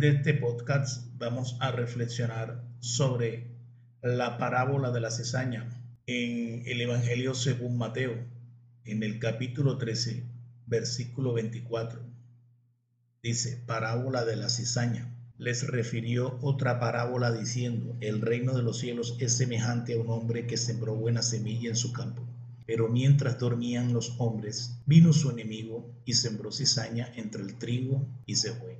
de este podcast vamos a reflexionar sobre la parábola de la cizaña en el Evangelio según Mateo, en el capítulo 13, versículo 24. Dice, parábola de la cizaña. Les refirió otra parábola diciendo, el reino de los cielos es semejante a un hombre que sembró buena semilla en su campo. Pero mientras dormían los hombres, vino su enemigo y sembró cizaña entre el trigo y se fue.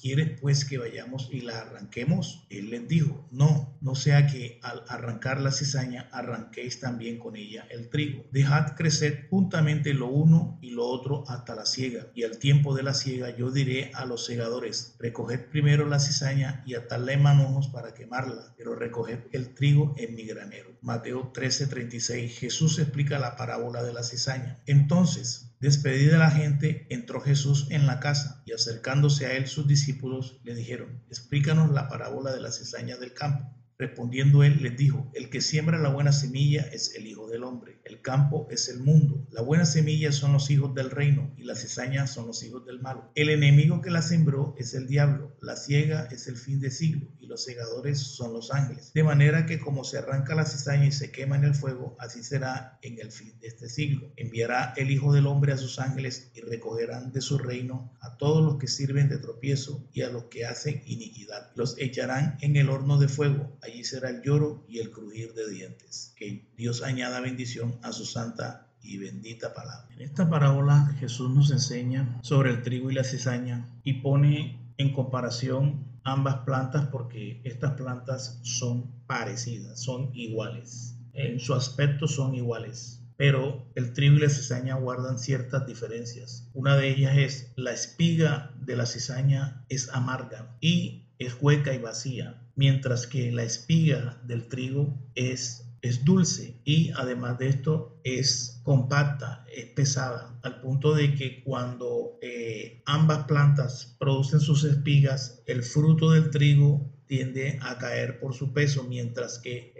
¿Quieres pues que vayamos y la arranquemos? Él les dijo, no, no sea que al arrancar la cizaña arranquéis también con ella el trigo. Dejad crecer juntamente lo uno y lo otro hasta la siega. Y al tiempo de la siega yo diré a los segadores, recoged primero la cizaña y atadla en manojos para quemarla, pero recoged el trigo en mi granero. Mateo 13:36 Jesús explica la parábola de la cizaña. Entonces, Despedida la gente, entró Jesús en la casa y acercándose a él sus discípulos le dijeron, explícanos la parábola de la cizaña del campo. Respondiendo él les dijo, el que siembra la buena semilla es el Hijo del Hombre, el campo es el mundo, la buena semilla son los hijos del reino y la cizaña son los hijos del malo. El enemigo que la sembró es el diablo, la ciega es el fin de siglo y los segadores son los ángeles. De manera que como se arranca la cizaña y se quema en el fuego, así será en el fin de este siglo. Enviará el Hijo del Hombre a sus ángeles y recogerán de su reino a todos los que sirven de tropiezo y a los que hacen iniquidad. Los echarán en el horno de fuego allí será el lloro y el crujir de dientes. Que Dios añada bendición a su santa y bendita palabra. En esta parábola Jesús nos enseña sobre el trigo y la cizaña y pone en comparación ambas plantas porque estas plantas son parecidas, son iguales. En su aspecto son iguales, pero el trigo y la cizaña guardan ciertas diferencias. Una de ellas es la espiga de la cizaña es amarga y es hueca y vacía, mientras que la espiga del trigo es, es dulce y además de esto es compacta, es pesada, al punto de que cuando eh, ambas plantas producen sus espigas, el fruto del trigo tiende a caer por su peso, mientras que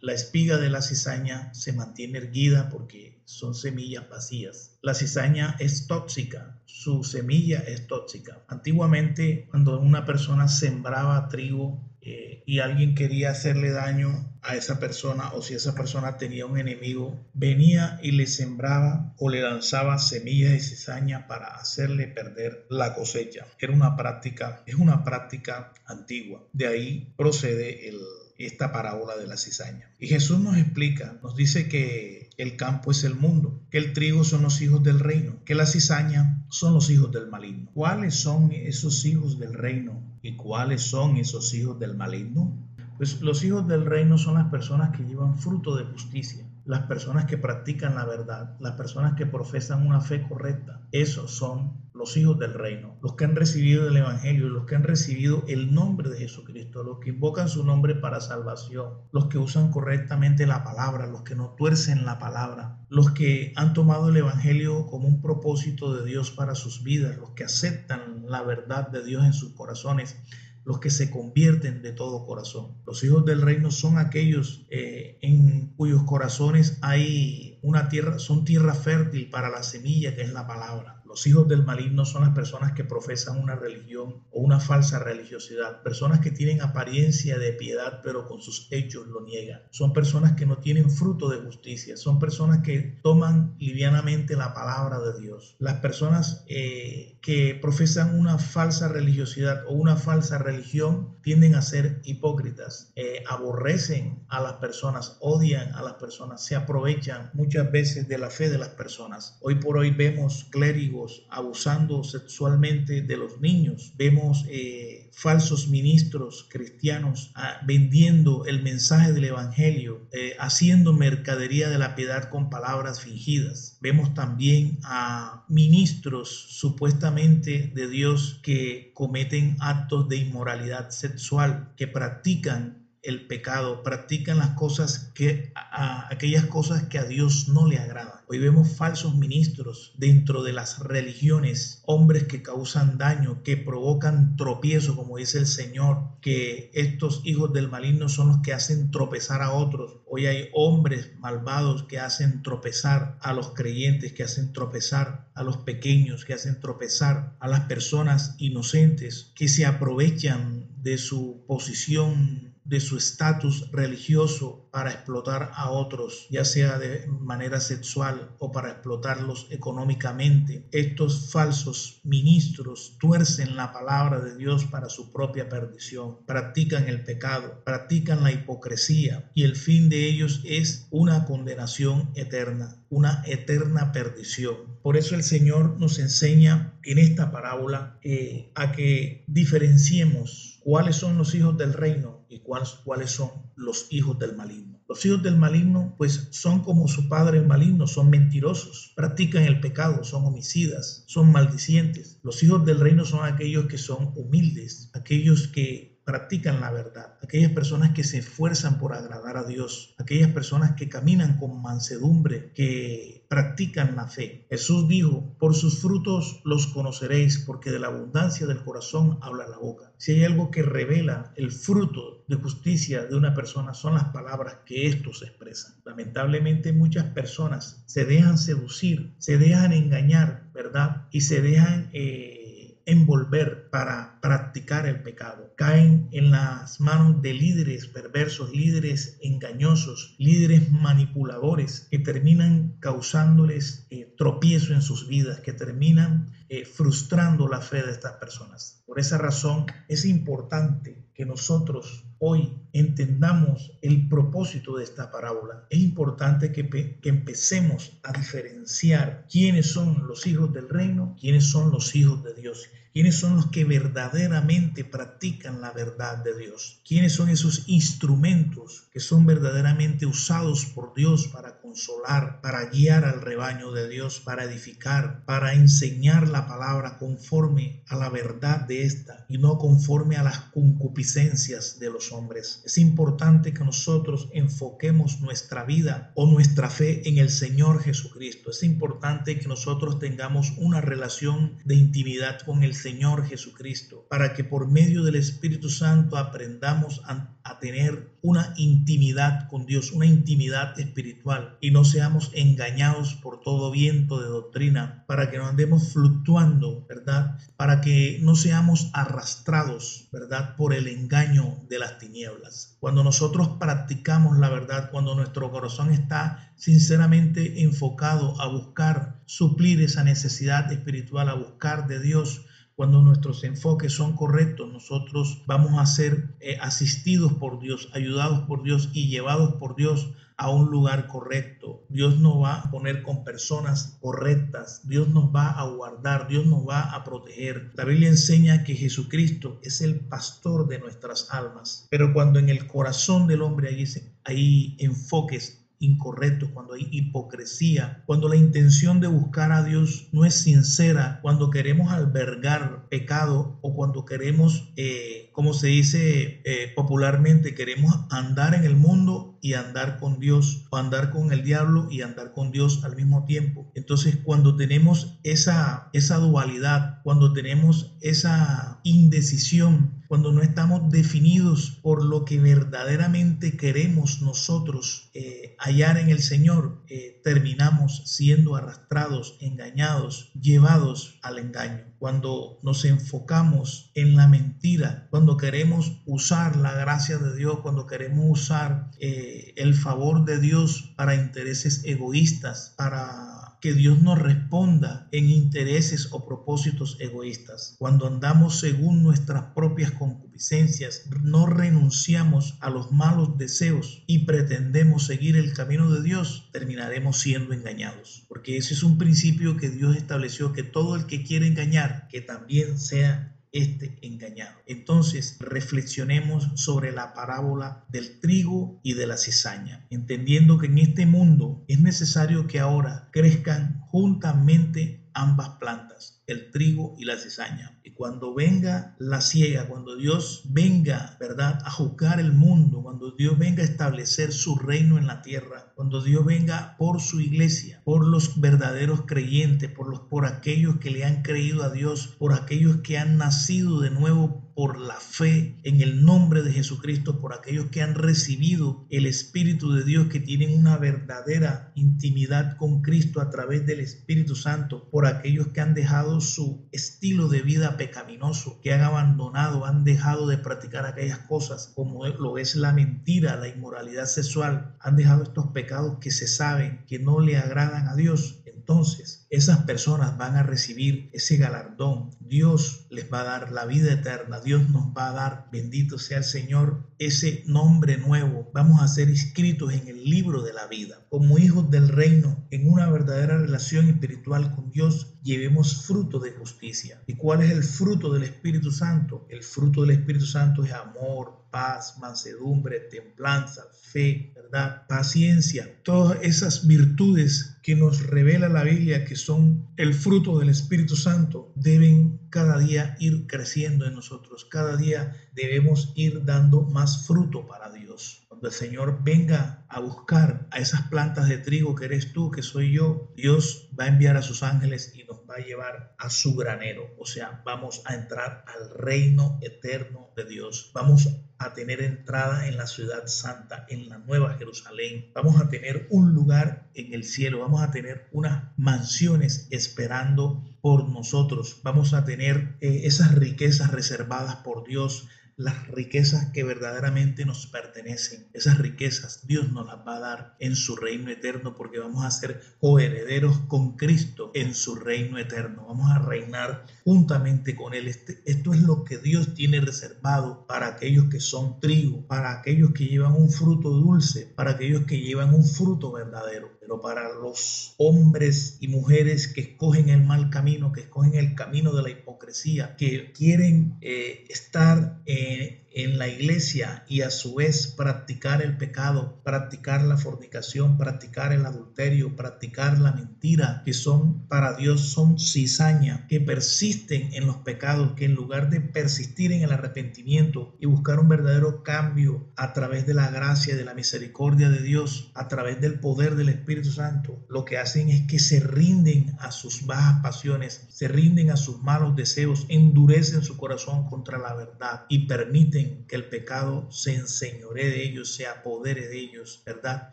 la espiga de la cizaña se mantiene erguida porque son semillas vacías. La cizaña es tóxica, su semilla es tóxica. Antiguamente, cuando una persona sembraba trigo, eh, y alguien quería hacerle daño a esa persona o si esa persona tenía un enemigo, venía y le sembraba o le lanzaba semillas de cizaña para hacerle perder la cosecha. Era una práctica, es una práctica antigua. De ahí procede el, esta parábola de la cizaña. Y Jesús nos explica, nos dice que el campo es el mundo, que el trigo son los hijos del reino, que la cizaña son los hijos del maligno. ¿Cuáles son esos hijos del reino y cuáles son esos hijos del maligno? Pues los hijos del reino son las personas que llevan fruto de justicia, las personas que practican la verdad, las personas que profesan una fe correcta. Esos son los hijos del reino, los que han recibido el Evangelio, los que han recibido el nombre de Jesucristo, los que invocan su nombre para salvación, los que usan correctamente la palabra, los que no tuercen la palabra, los que han tomado el Evangelio como un propósito de Dios para sus vidas, los que aceptan la verdad de Dios en sus corazones los que se convierten de todo corazón. Los hijos del reino son aquellos eh, en cuyos corazones hay una tierra, son tierra fértil para la semilla que es la palabra. Los hijos del maligno son las personas que profesan una religión o una falsa religiosidad, personas que tienen apariencia de piedad pero con sus hechos lo niegan. Son personas que no tienen fruto de justicia, son personas que toman livianamente la palabra de Dios. Las personas eh, que profesan una falsa religiosidad o una falsa religión tienden a ser hipócritas, eh, aborrecen a las personas, odian a las personas, se aprovechan muchas veces de la fe de las personas. Hoy por hoy vemos clérigos abusando sexualmente de los niños. Vemos eh, falsos ministros cristianos ah, vendiendo el mensaje del Evangelio, eh, haciendo mercadería de la piedad con palabras fingidas. Vemos también a ministros supuestamente de Dios que cometen actos de inmoralidad sexual, que practican el pecado, practican las cosas que aquellas cosas que a Dios no le agradan. Hoy vemos falsos ministros dentro de las religiones, hombres que causan daño, que provocan tropiezo, como dice el Señor, que estos hijos del maligno son los que hacen tropezar a otros. Hoy hay hombres malvados que hacen tropezar a los creyentes, que hacen tropezar a los pequeños, que hacen tropezar a las personas inocentes, que se aprovechan de su posición de su estatus religioso para explotar a otros, ya sea de manera sexual o para explotarlos económicamente. Estos falsos ministros tuercen la palabra de Dios para su propia perdición, practican el pecado, practican la hipocresía y el fin de ellos es una condenación eterna, una eterna perdición. Por eso el Señor nos enseña en esta parábola eh, a que diferenciemos cuáles son los hijos del reino y cuáles, cuáles son los hijos del maligno. Los hijos del maligno pues son como su padre el maligno, son mentirosos, practican el pecado, son homicidas, son maldicientes. Los hijos del reino son aquellos que son humildes, aquellos que practican la verdad, aquellas personas que se esfuerzan por agradar a Dios, aquellas personas que caminan con mansedumbre, que practican la fe. Jesús dijo, por sus frutos los conoceréis, porque de la abundancia del corazón habla la boca. Si hay algo que revela el fruto de justicia de una persona, son las palabras que estos expresan. Lamentablemente muchas personas se dejan seducir, se dejan engañar, ¿verdad? Y se dejan... Eh, envolver para practicar el pecado. Caen en las manos de líderes perversos, líderes engañosos, líderes manipuladores que terminan causándoles eh, tropiezo en sus vidas, que terminan eh, frustrando la fe de estas personas. Por esa razón es importante que nosotros hoy entendamos el propósito de esta parábola. Es importante que, empecemos a diferenciar quiénes son los hijos del reino, quiénes son los hijos de Dios. ¿Quiénes son los que verdaderamente practican la verdad de Dios? ¿Quiénes son esos instrumentos que son verdaderamente usados por Dios para consolar, para guiar al rebaño de Dios, para edificar, para enseñar la palabra conforme a la verdad de esta y no conforme a las concupiscencias de los hombres? Es importante que nosotros enfoquemos nuestra vida o nuestra fe en el Señor Jesucristo. Es importante que nosotros tengamos una relación de intimidad con el Señor Jesucristo, para que por medio del Espíritu Santo aprendamos a, tener una intimidad con Dios, una intimidad espiritual y no seamos engañados por todo viento de doctrina, para que no andemos fluctuando, ¿verdad? Para que no seamos arrastrados, ¿verdad? Por el engaño de las tinieblas. Cuando nosotros practicamos la verdad, cuando nuestro corazón está sinceramente enfocado a buscar suplir esa necesidad espiritual, a buscar de Dios, cuando nuestros enfoques son correctos, nosotros vamos a ser eh, asistidos por Dios, ayudados por Dios y llevados por Dios a un lugar correcto. Dios nos va a poner con personas correctas. Dios nos va a guardar. Dios nos va a proteger. La Biblia enseña que Jesucristo es el pastor de nuestras almas. Pero cuando en el corazón del hombre hay, hay enfoques incorrecto, cuando hay hipocresía, cuando la intención de buscar a Dios no es sincera, cuando queremos albergar pecado o cuando queremos, eh, como se dice eh, popularmente, queremos andar en el mundo y andar con Dios, o andar con el diablo y andar con Dios al mismo tiempo. Entonces, cuando tenemos esa, esa dualidad, cuando tenemos esa indecisión, cuando no estamos definidos por lo que verdaderamente queremos nosotros eh, hallar en el Señor, eh, terminamos siendo arrastrados, engañados, llevados al engaño. Cuando nos enfocamos en la mentira, cuando queremos usar la gracia de Dios, cuando queremos usar eh, el favor de Dios para intereses egoístas, para que Dios nos responda en intereses o propósitos egoístas. Cuando andamos según nuestras propias concupiscencias, no renunciamos a los malos deseos y pretendemos seguir el camino de Dios, terminaremos siendo engañados. Porque ese es un principio que Dios estableció, que todo el que quiere engañar, que también sea este engañado. Entonces, reflexionemos sobre la parábola del trigo y de la cizaña, entendiendo que en este mundo es necesario que ahora crezcan juntamente ambas plantas, el trigo y la cizaña cuando venga la ciega, cuando Dios venga, ¿verdad?, a juzgar el mundo, cuando Dios venga a establecer su reino en la tierra, cuando Dios venga por su iglesia, por los verdaderos creyentes, por los por aquellos que le han creído a Dios, por aquellos que han nacido de nuevo por la fe en el nombre de Jesucristo, por aquellos que han recibido el Espíritu de Dios, que tienen una verdadera intimidad con Cristo a través del Espíritu Santo, por aquellos que han dejado su estilo de vida pecaminoso, que han abandonado, han dejado de practicar aquellas cosas como lo es la mentira, la inmoralidad sexual, han dejado estos pecados que se saben que no le agradan a Dios. Entonces, esas personas van a recibir ese galardón. Dios les va a dar la vida eterna. Dios nos va a dar, bendito sea el Señor, ese nombre nuevo. Vamos a ser inscritos en el libro de la vida. Como hijos del reino, en una verdadera relación espiritual con Dios, llevemos fruto de justicia. ¿Y cuál es el fruto del Espíritu Santo? El fruto del Espíritu Santo es amor, paz, mansedumbre, templanza, fe, ¿verdad? Paciencia. Todas esas virtudes que nos revela la Biblia que son el fruto del Espíritu Santo deben cada día ir creciendo en nosotros. Cada día debemos ir dando más fruto para Dios. El Señor venga a buscar a esas plantas de trigo que eres tú, que soy yo, Dios va a enviar a sus ángeles y nos va a llevar a su granero. O sea, vamos a entrar al reino eterno de Dios. Vamos a tener entrada en la ciudad santa, en la nueva Jerusalén. Vamos a tener un lugar en el cielo. Vamos a tener unas mansiones esperando por nosotros. Vamos a tener eh, esas riquezas reservadas por Dios las riquezas que verdaderamente nos pertenecen. Esas riquezas Dios nos las va a dar en su reino eterno porque vamos a ser coherederos con Cristo en su reino eterno. Vamos a reinar juntamente con Él. Este, esto es lo que Dios tiene reservado para aquellos que son trigo, para aquellos que llevan un fruto dulce, para aquellos que llevan un fruto verdadero pero para los hombres y mujeres que escogen el mal camino, que escogen el camino de la hipocresía, que quieren eh, estar eh, en la iglesia y a su vez practicar el pecado, practicar la fornicación, practicar el adulterio, practicar la mentira, que son para Dios son cizaña, que persisten en los pecados, que en lugar de persistir en el arrepentimiento y buscar un verdadero cambio a través de la gracia, de la misericordia de Dios, a través del poder del Espíritu Santo, lo que hacen es que se rinden a sus bajas pasiones, se rinden a sus malos deseos, endurecen su corazón contra la verdad y permiten que el pecado se enseñoree de ellos, se apodere de ellos, ¿verdad?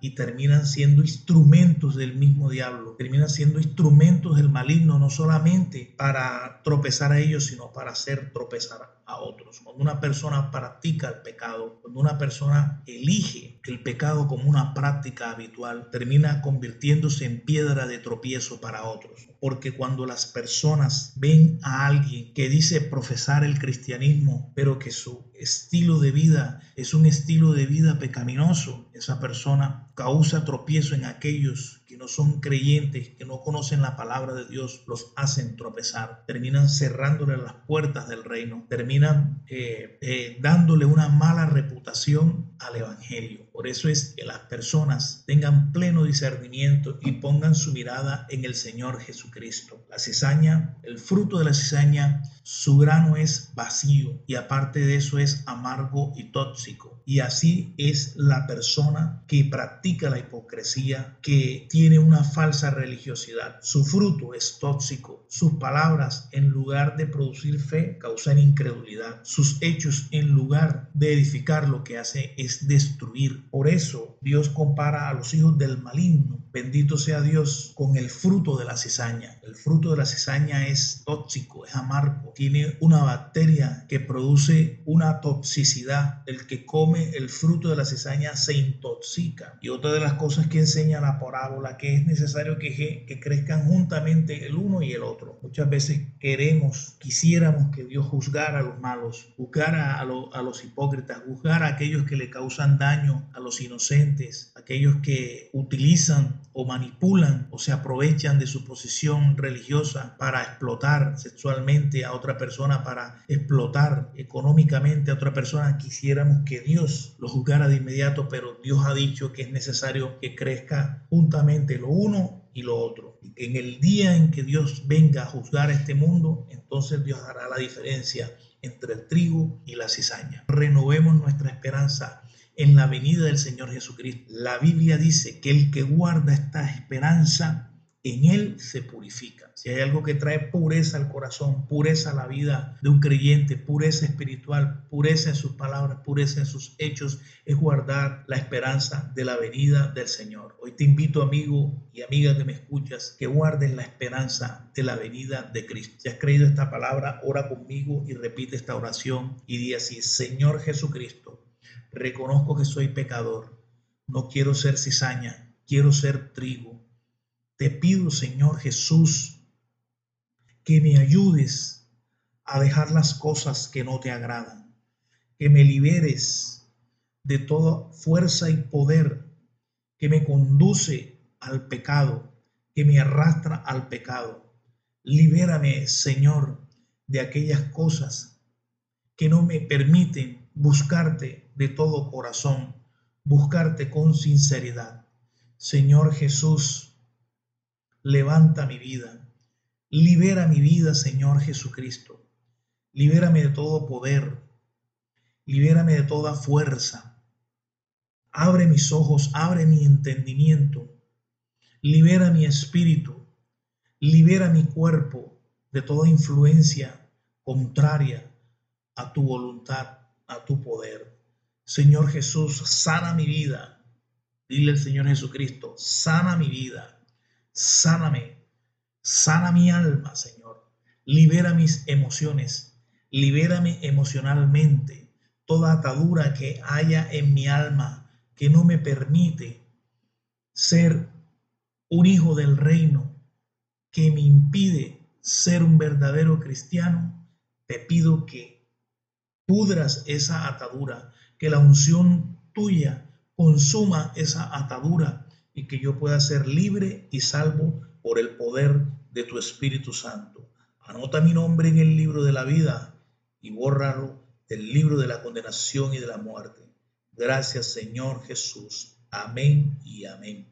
Y terminan siendo instrumentos del mismo diablo, terminan siendo instrumentos del maligno, no solamente para tropezar a ellos, sino para hacer tropezar a otros. Cuando una persona practica el pecado, cuando una persona elige el pecado como una práctica habitual, termina convirtiéndose en piedra de tropiezo para otros. Porque cuando las personas ven a alguien que dice profesar el cristianismo, pero que su estilo de vida es un estilo de vida pecaminoso, esa persona causa tropiezo en aquellos no son creyentes, que no conocen la palabra de Dios, los hacen tropezar, terminan cerrándole las puertas del reino, terminan eh, eh, dándole una mala reputación al Evangelio. Por eso es que las personas tengan pleno discernimiento y pongan su mirada en el Señor Jesucristo. La cizaña, el fruto de la cizaña, su grano es vacío y aparte de eso es amargo y tóxico. Y así es la persona que practica la hipocresía, que tiene una falsa religiosidad. Su fruto es tóxico. Sus palabras, en lugar de producir fe, causan incredulidad. Sus hechos, en lugar de edificar, lo que hace es destruir. Por eso Dios compara a los hijos del maligno, bendito sea Dios, con el fruto de la cizaña. El fruto de la cizaña es tóxico, es amargo, tiene una bacteria que produce una toxicidad. El que come el fruto de la cizaña se intoxica. Y otra de las cosas que enseña la parábola, que es necesario que, que crezcan juntamente el uno y el otro. Muchas veces queremos, quisiéramos que Dios juzgara a los malos, juzgara a, a los hipócritas, juzgara a aquellos que le causan daño a los inocentes, aquellos que utilizan o manipulan o se aprovechan de su posición religiosa para explotar sexualmente a otra persona, para explotar económicamente a otra persona. Quisiéramos que Dios lo juzgara de inmediato, pero Dios ha dicho que es necesario que crezca juntamente lo uno y lo otro. Y en el día en que Dios venga a juzgar este mundo, entonces Dios hará la diferencia entre el trigo y la cizaña. Renovemos nuestra esperanza en la venida del Señor Jesucristo. La Biblia dice que el que guarda esta esperanza, en él se purifica. Si hay algo que trae pureza al corazón, pureza a la vida de un creyente, pureza espiritual, pureza en sus palabras, pureza en sus hechos, es guardar la esperanza de la venida del Señor. Hoy te invito, amigo y amiga que me escuchas, que guarden la esperanza de la venida de Cristo. Si has creído esta palabra, ora conmigo y repite esta oración y di así, Señor Jesucristo, reconozco que soy pecador, no quiero ser cizaña, quiero ser trigo te pido, Señor Jesús, que me ayudes a dejar las cosas que no te agradan, que me liberes de toda fuerza y poder que me conduce al pecado, que me arrastra al pecado. Libérame, Señor, de aquellas cosas que no me permiten buscarte de todo corazón, buscarte con sinceridad. Señor Jesús, levanta mi vida. Libera mi vida, Señor Jesucristo. Libérame de todo poder. Libérame de toda fuerza. Abre mis ojos, abre mi entendimiento. Libera mi espíritu. Libera mi cuerpo de toda influencia contraria a tu voluntad, a tu poder. Señor Jesús, sana mi vida. Dile al Señor Jesucristo, sana mi vida Sáname, sana mi alma, Señor. Libera mis emociones, libérame emocionalmente. Toda atadura que haya en mi alma que no me permite ser un hijo del reino, que me impide ser un verdadero cristiano, te pido que pudras esa atadura, que la unción tuya consuma esa atadura y que yo pueda ser libre y salvo por el poder de tu Espíritu Santo. Anota mi nombre en el libro de la vida y bórralo del libro de la condenación y de la muerte. Gracias Señor Jesús. Amén y amén.